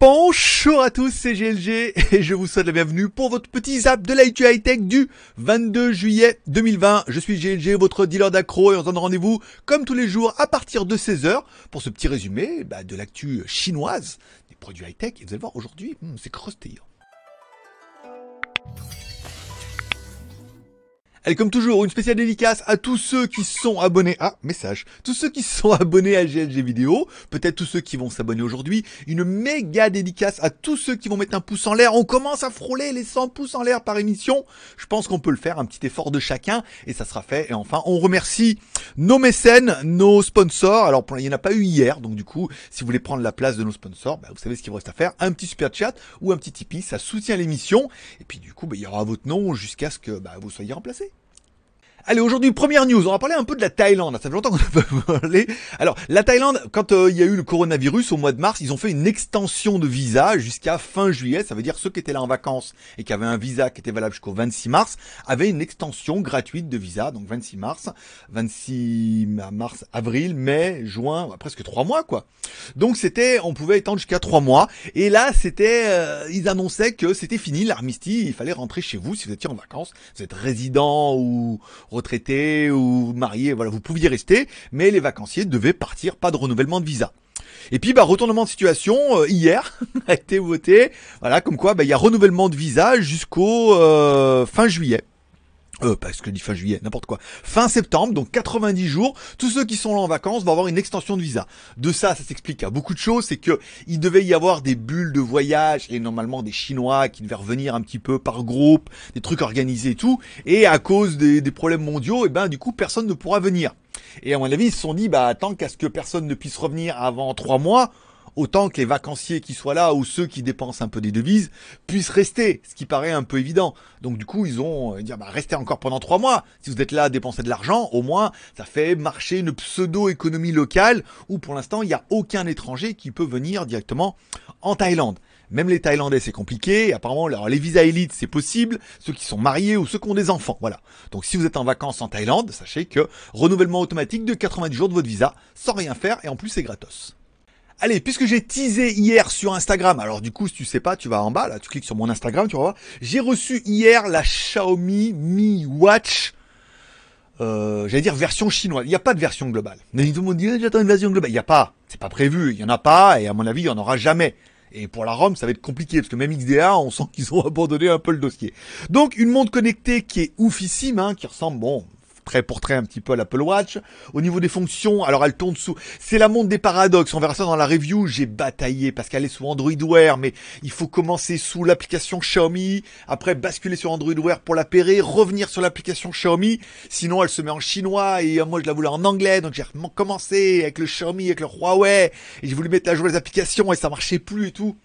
Bonjour à tous, c'est GLG et je vous souhaite la bienvenue pour votre petit zap de l'actu high-tech du 22 juillet 2020. Je suis GLG, votre dealer d'accro et on se donne rendez-vous comme tous les jours à partir de 16h pour ce petit résumé bah, de l'actu chinoise des produits high-tech. Et vous allez voir aujourd'hui, hmm, c'est croustillant. Allez, comme toujours, une spéciale dédicace à tous ceux qui sont abonnés. Ah, message. Tous ceux qui sont abonnés à GLG vidéo. Peut-être tous ceux qui vont s'abonner aujourd'hui. Une méga dédicace à tous ceux qui vont mettre un pouce en l'air. On commence à frôler les 100 pouces en l'air par émission. Je pense qu'on peut le faire. Un petit effort de chacun. Et ça sera fait. Et enfin, on remercie nos mécènes, nos sponsors. Alors, il n'y en a pas eu hier. Donc, du coup, si vous voulez prendre la place de nos sponsors, bah, vous savez ce qu'il vous reste à faire. Un petit super chat ou un petit Tipeee. Ça soutient l'émission. Et puis, du coup, bah, il y aura votre nom jusqu'à ce que bah, vous soyez remplacé. Allez, aujourd'hui, première news. On va parler un peu de la Thaïlande. Ça fait longtemps qu'on n'a pas parlé. Alors, la Thaïlande, quand euh, il y a eu le coronavirus au mois de mars, ils ont fait une extension de visa jusqu'à fin juillet. Ça veut dire ceux qui étaient là en vacances et qui avaient un visa qui était valable jusqu'au 26 mars avaient une extension gratuite de visa. Donc 26 mars, 26 mars, avril, mai, juin, presque trois mois, quoi. Donc c'était, on pouvait étendre jusqu'à trois mois. Et là, c'était, euh, ils annonçaient que c'était fini l'armistice. Il fallait rentrer chez vous si vous étiez en vacances. Vous êtes résident ou retraité ou marié, voilà, vous pouviez rester, mais les vacanciers devaient partir, pas de renouvellement de visa. Et puis, bah, retournement de situation, euh, hier, a été voté, voilà, comme quoi, bah, il y a renouvellement de visa jusqu'au euh, fin juillet. Euh, parce que dit fin juillet, n'importe quoi. Fin septembre, donc 90 jours, tous ceux qui sont là en vacances vont avoir une extension de visa. De ça, ça s'explique à beaucoup de choses, c'est que il devait y avoir des bulles de voyage et normalement des Chinois qui devaient revenir un petit peu par groupe, des trucs organisés et tout, et à cause des, problèmes mondiaux, et eh ben du coup personne ne pourra venir. Et à mon avis, ils se sont dit, bah tant qu'à ce que personne ne puisse revenir avant trois mois, autant que les vacanciers qui soient là ou ceux qui dépensent un peu des devises puissent rester, ce qui paraît un peu évident. Donc du coup, ils ont euh, dit bah restez encore pendant trois mois. Si vous êtes là à dépenser de l'argent, au moins ça fait marcher une pseudo-économie locale où pour l'instant il n'y a aucun étranger qui peut venir directement en Thaïlande. Même les Thaïlandais, c'est compliqué. Apparemment, les visas élites, c'est possible. Ceux qui sont mariés ou ceux qui ont des enfants. Voilà. Donc, si vous êtes en vacances en Thaïlande, sachez que renouvellement automatique de 90 jours de votre visa sans rien faire et en plus, c'est gratos. Allez, puisque j'ai teasé hier sur Instagram, alors du coup, si tu sais pas, tu vas en bas, là, tu cliques sur mon Instagram, tu vas voir. J'ai reçu hier la Xiaomi Mi Watch, euh, j'allais dire version chinoise. Il n'y a pas de version globale. Mais tout le monde dit, j'attends une version globale. Il n'y a pas. C'est pas prévu. Il y en a pas, et à mon avis, il n'y en aura jamais. Et pour la ROM, ça va être compliqué, parce que même XDA, on sent qu'ils ont abandonné un peu le dossier. Donc, une montre connectée qui est oufissime, hein, qui ressemble, bon, pour très un petit peu l'Apple Watch. Au niveau des fonctions, alors elle tourne sous... C'est la montre des paradoxes, on verra ça dans la review. J'ai bataillé parce qu'elle est sous Android Wear, mais il faut commencer sous l'application Xiaomi, après basculer sur Android Wear pour la l'apérer, revenir sur l'application Xiaomi, sinon elle se met en chinois et euh, moi je la voulais en anglais, donc j'ai commencé avec le Xiaomi, avec le Huawei, et j'ai voulu mettre à jour les applications et ça marchait plus et tout.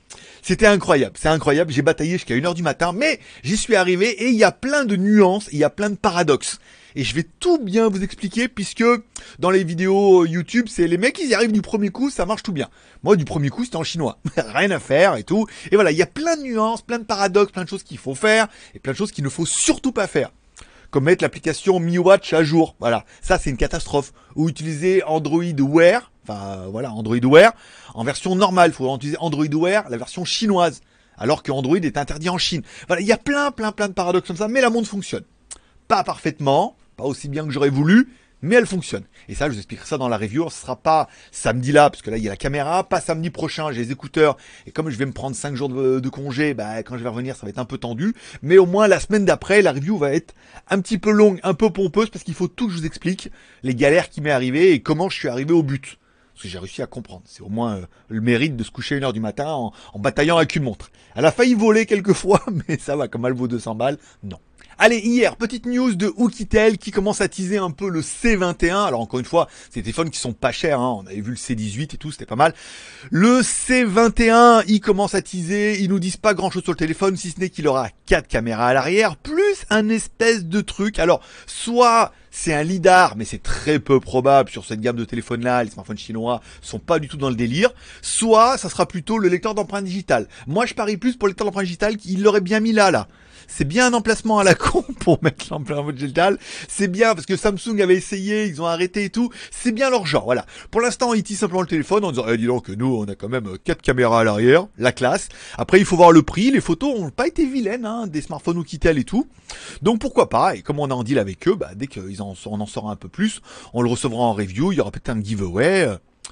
C'était incroyable, c'est incroyable, j'ai bataillé jusqu'à 1h du matin, mais j'y suis arrivé et il y a plein de nuances, il y a plein de paradoxes et je vais tout bien vous expliquer puisque dans les vidéos YouTube, c'est les mecs qui y arrivent du premier coup, ça marche tout bien. Moi, du premier coup, c'était en chinois. Rien à faire et tout. Et voilà, il y a plein de nuances, plein de paradoxes, plein de choses qu'il faut faire et plein de choses qu'il ne faut surtout pas faire. Comme mettre l'application MiWatch à jour. Voilà. Ça, c'est une catastrophe. Ou utiliser Android Wear. Enfin, voilà, Android Wear. En version normale. Il faut utiliser Android Wear, la version chinoise. Alors que Android est interdit en Chine. Voilà, il y a plein, plein, plein de paradoxes comme ça. Mais la montre fonctionne. Pas parfaitement pas aussi bien que j'aurais voulu, mais elle fonctionne. Et ça, je vous expliquerai ça dans la review. Ce sera pas samedi là, parce que là, il y a la caméra, pas samedi prochain, j'ai les écouteurs. Et comme je vais me prendre 5 jours de, congé, bah, quand je vais revenir, ça va être un peu tendu. Mais au moins, la semaine d'après, la review va être un petit peu longue, un peu pompeuse, parce qu'il faut tout que je vous explique les galères qui m'est arrivé et comment je suis arrivé au but. Parce que j'ai réussi à comprendre. C'est au moins euh, le mérite de se coucher une heure du matin en, en bataillant avec une montre. Elle a failli voler quelques fois, mais ça va, comme elle vaut 200 balles, non. Allez, hier, petite news de Oukitel qui commence à teaser un peu le C21. Alors encore une fois, c'est des téléphones qui sont pas chers, hein. on avait vu le C18 et tout, c'était pas mal. Le C21, il commence à teaser, ils nous disent pas grand chose sur le téléphone, si ce n'est qu'il aura quatre caméras à l'arrière, plus un espèce de truc. Alors, soit c'est un lidar, mais c'est très peu probable sur cette gamme de téléphones-là. Les smartphones chinois sont pas du tout dans le délire. Soit ça sera plutôt le lecteur d'empreintes digitales. Moi, je parie plus pour le lecteur d'empreintes digitales qu'il l'aurait bien mis là, là. C'est bien un emplacement à la con pour mettre l'emplacement digital. C'est bien parce que Samsung avait essayé, ils ont arrêté et tout. C'est bien leur genre, voilà. Pour l'instant, ils tissent simplement le téléphone en disant, eh, dis donc, nous, on a quand même quatre caméras à l'arrière, la classe. Après, il faut voir le prix. Les photos ont pas été vilaines, hein, des smartphones ou Kitel et tout. Donc pourquoi pas? Et comme on a en deal avec eux, bah, dès qu'ils en, on en saura un peu plus, on le recevra en review. Il y aura peut-être un giveaway.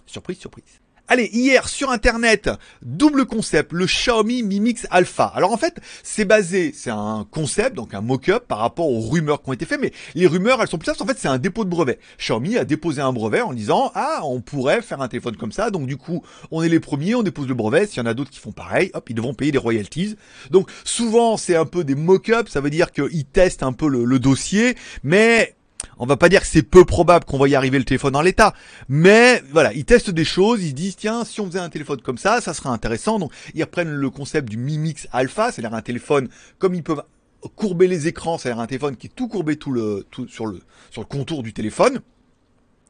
Surprise, surprise. Allez, hier sur internet, double concept, le Xiaomi Mi Mix Alpha. Alors en fait, c'est basé, c'est un concept, donc un mock-up par rapport aux rumeurs qui ont été faites, mais les rumeurs, elles sont plus en fait, c'est un dépôt de brevet. Xiaomi a déposé un brevet en disant, ah, on pourrait faire un téléphone comme ça, donc du coup, on est les premiers, on dépose le brevet, s'il y en a d'autres qui font pareil, hop, ils devront payer des royalties. Donc souvent, c'est un peu des mock-ups, ça veut dire qu'ils testent un peu le dossier, mais on va pas dire que c'est peu probable qu'on va y arriver le téléphone en l'état, mais voilà, ils testent des choses, ils disent tiens, si on faisait un téléphone comme ça, ça serait intéressant. Donc ils reprennent le concept du Mi Mix Alpha, c'est-à-dire un téléphone comme ils peuvent courber les écrans, c'est-à-dire un téléphone qui est tout courbé tout le tout sur le sur le contour du téléphone.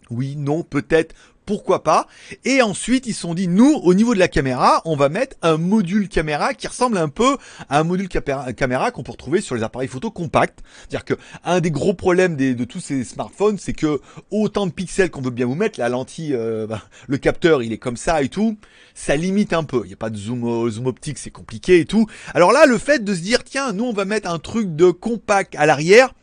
Oui, non, peut-être, pourquoi pas. Et ensuite, ils se sont dit, nous, au niveau de la caméra, on va mettre un module caméra qui ressemble un peu à un module caméra qu'on peut retrouver sur les appareils photo compacts. C'est-à-dire que un des gros problèmes de tous ces smartphones, c'est que autant de pixels qu'on veut bien vous mettre, la lentille, euh, bah, le capteur, il est comme ça et tout, ça limite un peu. Il n'y a pas de zoom, zoom optique, c'est compliqué et tout. Alors là, le fait de se dire, tiens, nous, on va mettre un truc de compact à l'arrière,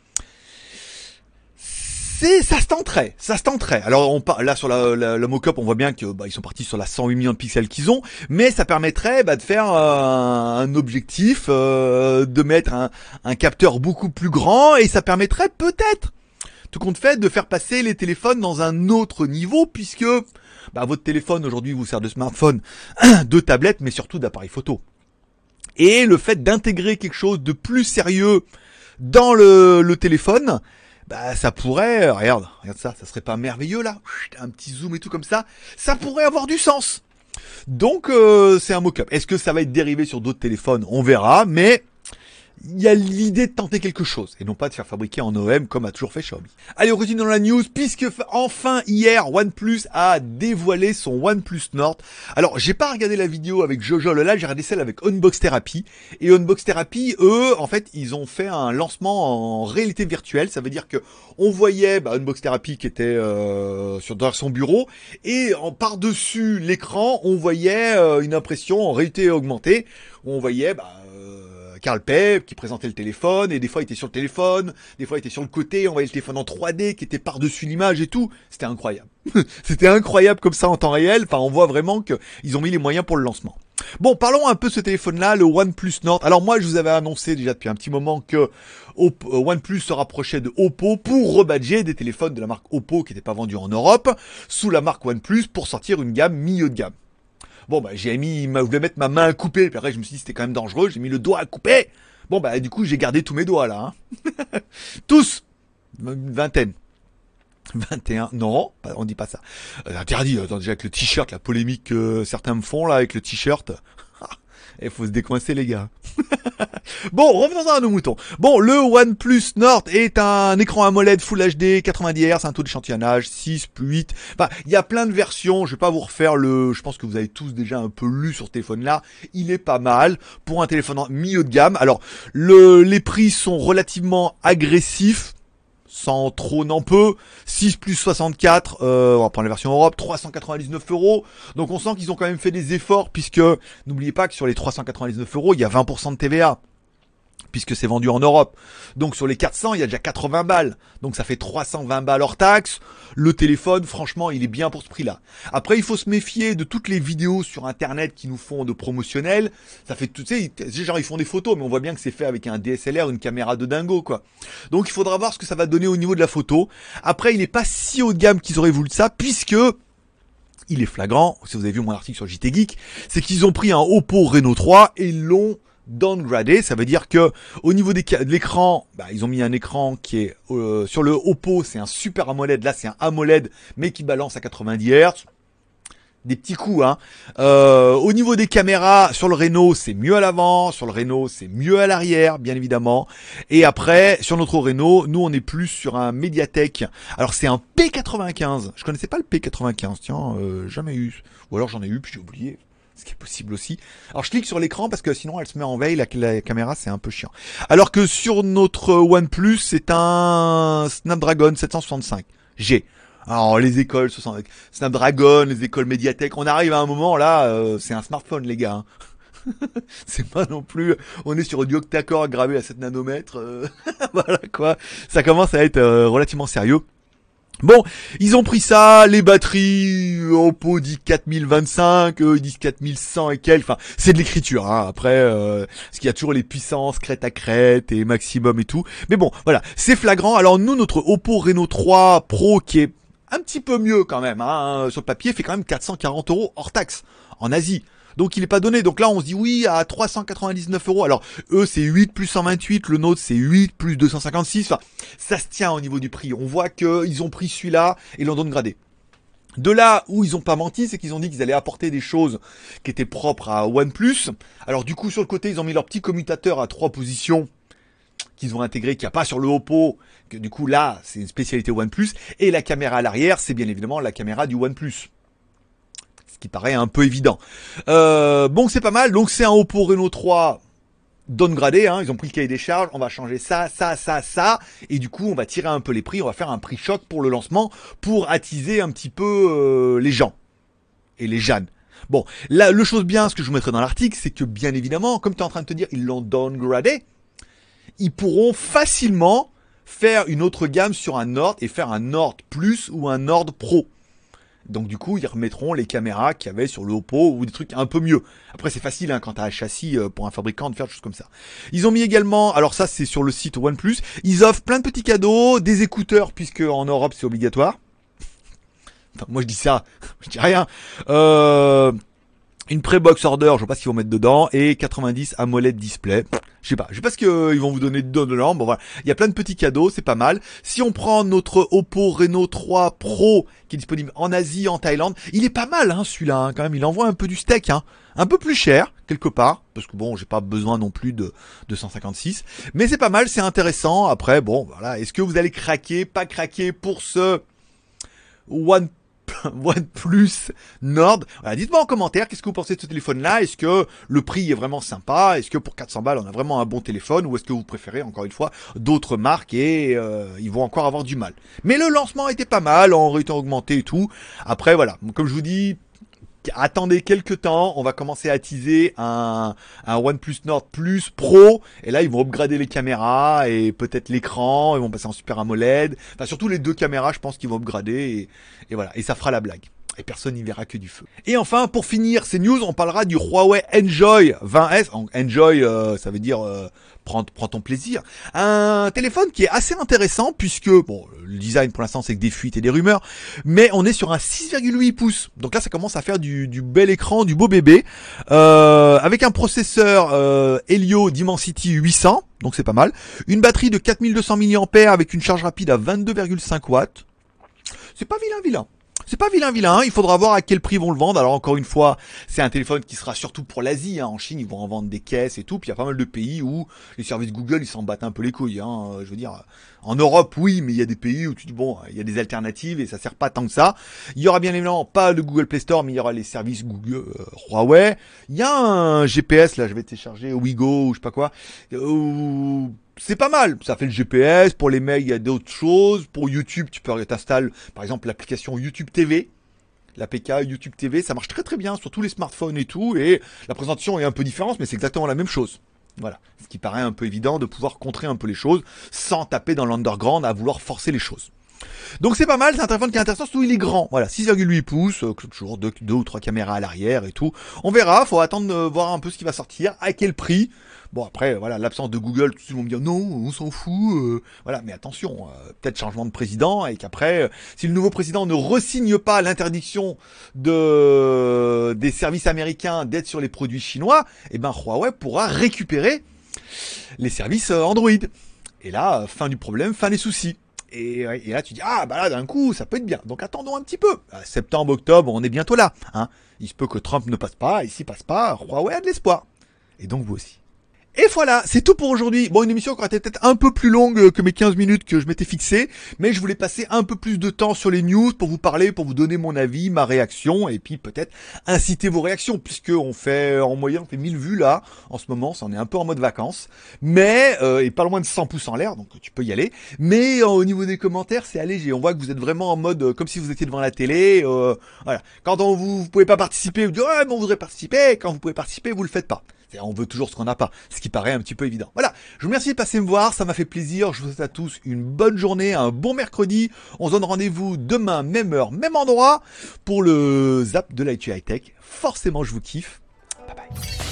ça se tenterait, ça se tenterait. Alors on là sur la, la, mock-up, on voit bien que bah, ils sont partis sur la 108 millions de pixels qu'ils ont, mais ça permettrait bah, de faire un objectif, euh, de mettre un, un, capteur beaucoup plus grand, et ça permettrait peut-être, tout compte fait, de faire passer les téléphones dans un autre niveau, puisque bah, votre téléphone aujourd'hui vous sert de smartphone, de tablette, mais surtout d'appareil photo. Et le fait d'intégrer quelque chose de plus sérieux dans le, le téléphone, bah ça pourrait, euh, regarde, regarde ça, ça serait pas merveilleux là, un petit zoom et tout comme ça, ça pourrait avoir du sens. Donc euh, c'est un mock-up. Est-ce que ça va être dérivé sur d'autres téléphones? On verra, mais il y a l'idée de tenter quelque chose et non pas de faire fabriquer en OM comme a toujours fait Xiaomi. Allez, on continue dans la news puisque enfin hier OnePlus a dévoilé son OnePlus Nord. Alors, j'ai pas regardé la vidéo avec Jojo live, j'ai regardé celle avec Unbox Therapy et Unbox Therapy, eux, en fait, ils ont fait un lancement en réalité virtuelle, ça veut dire que on voyait bah, Unbox Therapy qui était euh, sur son bureau et par-dessus l'écran, on voyait euh, une impression en réalité augmentée on voyait bah, Carl Pep qui présentait le téléphone, et des fois il était sur le téléphone, des fois il était sur le côté, on voyait le téléphone en 3D qui était par-dessus l'image et tout. C'était incroyable. C'était incroyable comme ça en temps réel. Enfin, on voit vraiment qu'ils ont mis les moyens pour le lancement. Bon, parlons un peu de ce téléphone-là, le OnePlus Nord. Alors moi, je vous avais annoncé déjà depuis un petit moment que euh, OnePlus se rapprochait de Oppo pour rebadger des téléphones de la marque Oppo qui n'étaient pas vendus en Europe sous la marque OnePlus pour sortir une gamme milieu de gamme. Bon, bah, j'ai mis, je voulais mettre ma main à couper, puis après, je me suis dit, c'était quand même dangereux, j'ai mis le doigt à couper. Bon, bah, du coup, j'ai gardé tous mes doigts, là, hein. Tous! Une vingtaine. 21, non, on dit pas ça. Euh, interdit, attends, déjà avec le t-shirt, la polémique que certains me font, là, avec le t-shirt. Il faut se décoincer les gars. bon, revenons à nos moutons. Bon, le OnePlus Nord est un écran AMOLED Full HD 90 Hz, un taux d'échantillonnage 6 plus 8. Enfin, il y a plein de versions. Je vais pas vous refaire le. Je pense que vous avez tous déjà un peu lu sur ce téléphone-là. Il est pas mal pour un téléphone milieu de gamme. Alors, le, les prix sont relativement agressifs sans trop n'en peu. 6 plus 64, euh, on va prendre la version Europe, 399 euros. Donc on sent qu'ils ont quand même fait des efforts puisque n'oubliez pas que sur les 399 euros, il y a 20% de TVA puisque c'est vendu en Europe. Donc sur les 400, il y a déjà 80 balles. Donc ça fait 320 balles hors taxe. Le téléphone, franchement, il est bien pour ce prix-là. Après, il faut se méfier de toutes les vidéos sur Internet qui nous font de promotionnels. Ça fait tout, tu sais, genre ils font des photos, mais on voit bien que c'est fait avec un DSLR, une caméra de dingo, quoi. Donc il faudra voir ce que ça va donner au niveau de la photo. Après, il n'est pas si haut de gamme qu'ils auraient voulu ça, puisque il est flagrant, si vous avez vu mon article sur JT Geek, c'est qu'ils ont pris un Oppo Reno 3 et l'ont downgradé, ça veut dire que au niveau de l'écran, bah, ils ont mis un écran qui est euh, sur le Oppo, c'est un super AMOLED, là c'est un AMOLED mais qui balance à 90 Hz. Des petits coups, hein. Euh, au niveau des caméras, sur le Renault, c'est mieux à l'avant, sur le Renault, c'est mieux à l'arrière, bien évidemment. Et après, sur notre Renault, nous, on est plus sur un Mediatek. Alors, c'est un P95. Je connaissais pas le P95, tiens, euh, jamais eu. Ou alors j'en ai eu, puis j'ai oublié. Ce qui est possible aussi. Alors je clique sur l'écran parce que sinon elle se met en veille, la, caméra c'est un peu chiant. Alors que sur notre OnePlus c'est un Snapdragon 765G. Alors les écoles, Snapdragon, les écoles médiathèques, on arrive à un moment là, euh, c'est un smartphone les gars. Hein. c'est pas non plus, on est sur du octa-core gravé à 7 nanomètres, euh, voilà quoi. Ça commence à être euh, relativement sérieux. Bon, ils ont pris ça, les batteries, Oppo dit 4025, eux ils disent 4100 et quelques, enfin c'est de l'écriture, hein. après, euh, parce qu'il y a toujours les puissances, crête à crête et maximum et tout, mais bon, voilà, c'est flagrant, alors nous, notre Oppo Reno 3 Pro qui est un petit peu mieux quand même, hein, sur le papier, fait quand même 440 euros hors taxe, en Asie, donc il n'est pas donné. Donc là, on se dit oui à 399 euros. Alors eux, c'est 8 plus 128. Le nôtre, c'est 8 plus 256. Enfin, ça se tient au niveau du prix. On voit qu'ils ont pris celui-là et l'ont gradé. De là où ils ont pas menti, c'est qu'ils ont dit qu'ils allaient apporter des choses qui étaient propres à OnePlus. Alors du coup, sur le côté, ils ont mis leur petit commutateur à trois positions qu'ils ont intégré, qu'il n'y a pas sur le Oppo. Que, du coup, là, c'est une spécialité OnePlus. Et la caméra à l'arrière, c'est bien évidemment la caméra du OnePlus qui paraît un peu évident. Euh, bon, c'est pas mal. Donc c'est un Oppo Reno 3 downgradé, hein, ils ont pris le cahier des charges, on va changer ça, ça, ça, ça, et du coup on va tirer un peu les prix, on va faire un prix choc pour le lancement, pour attiser un petit peu euh, les gens et les jeunes. Bon, là, le chose bien, ce que je vous mettrai dans l'article, c'est que bien évidemment, comme tu es en train de te dire, ils l'ont downgradé, ils pourront facilement faire une autre gamme sur un Nord et faire un Nord Plus ou un Nord Pro. Donc du coup, ils remettront les caméras qu'il y avait sur le Oppo ou des trucs un peu mieux. Après, c'est facile hein, quand t'as un châssis euh, pour un fabricant de faire des choses comme ça. Ils ont mis également, alors ça c'est sur le site OnePlus, ils offrent plein de petits cadeaux, des écouteurs puisque en Europe c'est obligatoire. Moi je dis ça, je dis rien. Euh, une pré-box order, je sais pas ce qu'ils vont mettre dedans, et 90 AMOLED display. Je sais pas, je sais pas ce qu'ils vont vous donner dedans. Bon voilà, il y a plein de petits cadeaux, c'est pas mal. Si on prend notre Oppo Reno 3 Pro qui est disponible en Asie, en Thaïlande, il est pas mal hein, celui-là hein, quand même. Il envoie un peu du steak, hein. un peu plus cher quelque part, parce que bon, j'ai pas besoin non plus de 256, mais c'est pas mal, c'est intéressant. Après, bon voilà, est-ce que vous allez craquer, pas craquer pour ce One OnePlus Nord. Dites-moi en commentaire qu'est-ce que vous pensez de ce téléphone-là? Est-ce que le prix est vraiment sympa? Est-ce que pour 400 balles on a vraiment un bon téléphone? Ou est-ce que vous préférez encore une fois d'autres marques et euh, ils vont encore avoir du mal? Mais le lancement était pas mal, en réalité augmenté et tout. Après voilà, comme je vous dis, attendez quelques temps, on va commencer à teaser un, un OnePlus Nord Plus Pro, et là ils vont upgrader les caméras et peut-être l'écran, ils vont passer en Super AMOLED, enfin surtout les deux caméras je pense qu'ils vont upgrader, et, et voilà, et ça fera la blague et personne n'y verra que du feu. Et enfin, pour finir ces news, on parlera du Huawei Enjoy 20S. Enjoy, euh, ça veut dire euh, prends, ton plaisir. Un téléphone qui est assez intéressant puisque, bon, le design pour l'instant c'est que des fuites et des rumeurs, mais on est sur un 6,8 pouces. Donc là, ça commence à faire du, bel écran, du beau bébé, euh, avec un processeur Helio Dimensity 800, donc c'est pas mal. Une batterie de 4200 mAh avec une charge rapide à 22,5 watts. C'est pas vilain vilain. C'est pas vilain vilain, hein. il faudra voir à quel prix vont le vendre. Alors encore une fois, c'est un téléphone qui sera surtout pour l'Asie. Hein. En Chine, ils vont en vendre des caisses et tout. Puis il y a pas mal de pays où les services Google, ils s'en battent un peu les couilles. Hein. Je veux dire, en Europe, oui, mais il y a des pays où tu dis bon, il y a des alternatives et ça sert pas tant que ça. Il y aura bien évidemment pas de Google Play Store, mais il y aura les services Google euh, Huawei. Il y a un GPS là, je vais télécharger Wigo ou je sais pas quoi. Euh, c'est pas mal. Ça fait le GPS. Pour les mails, il y a d'autres choses. Pour YouTube, tu peux t'installer, par exemple, l'application YouTube TV. L'APK YouTube TV, ça marche très très bien sur tous les smartphones et tout. Et la présentation est un peu différente, mais c'est exactement la même chose. Voilà. Ce qui paraît un peu évident de pouvoir contrer un peu les choses sans taper dans l'underground à vouloir forcer les choses. Donc c'est pas mal, c'est un téléphone qui est intéressant, surtout il est grand. Voilà, 6,8 pouces, euh, toujours deux, ou trois caméras à l'arrière et tout. On verra, faut attendre de voir un peu ce qui va sortir, à quel prix. Bon après, voilà, l'absence de Google, tout le monde me dire non, on s'en fout. Euh. voilà, mais attention, euh, peut-être changement de président et qu'après, si le nouveau président ne resigne pas l'interdiction de des services américains d'être sur les produits chinois, eh ben Huawei pourra récupérer les services Android. Et là, fin du problème, fin des soucis. Et, là, tu dis, ah, bah là, d'un coup, ça peut être bien. Donc attendons un petit peu. septembre, octobre, on est bientôt là. Hein. Il se peut que Trump ne passe pas, et s'il passe pas, Huawei a de l'espoir. Et donc vous aussi. Et voilà, c'est tout pour aujourd'hui. Bon, une émission qui aurait été peut-être un peu plus longue que mes 15 minutes que je m'étais fixé, mais je voulais passer un peu plus de temps sur les news pour vous parler, pour vous donner mon avis, ma réaction, et puis peut-être inciter vos réactions, puisque on fait, en moyenne, on fait 1000 vues là, en ce moment, ça en est un peu en mode vacances, mais, euh, et pas loin de 100 pouces en l'air, donc tu peux y aller, mais euh, au niveau des commentaires, c'est allégé, on voit que vous êtes vraiment en mode, euh, comme si vous étiez devant la télé, euh, voilà. Quand vous, vous pouvez pas participer, vous dites, ouais, mais on voudrait participer, quand vous pouvez participer, vous le faites pas. On veut toujours ce qu'on n'a pas, ce qui paraît un petit peu évident. Voilà, je vous remercie de passer me voir, ça m'a fait plaisir. Je vous souhaite à tous une bonne journée, un bon mercredi. On se donne rendez-vous demain, même heure, même endroit, pour le zap de l'IT High Tech. Forcément, je vous kiffe. Bye bye.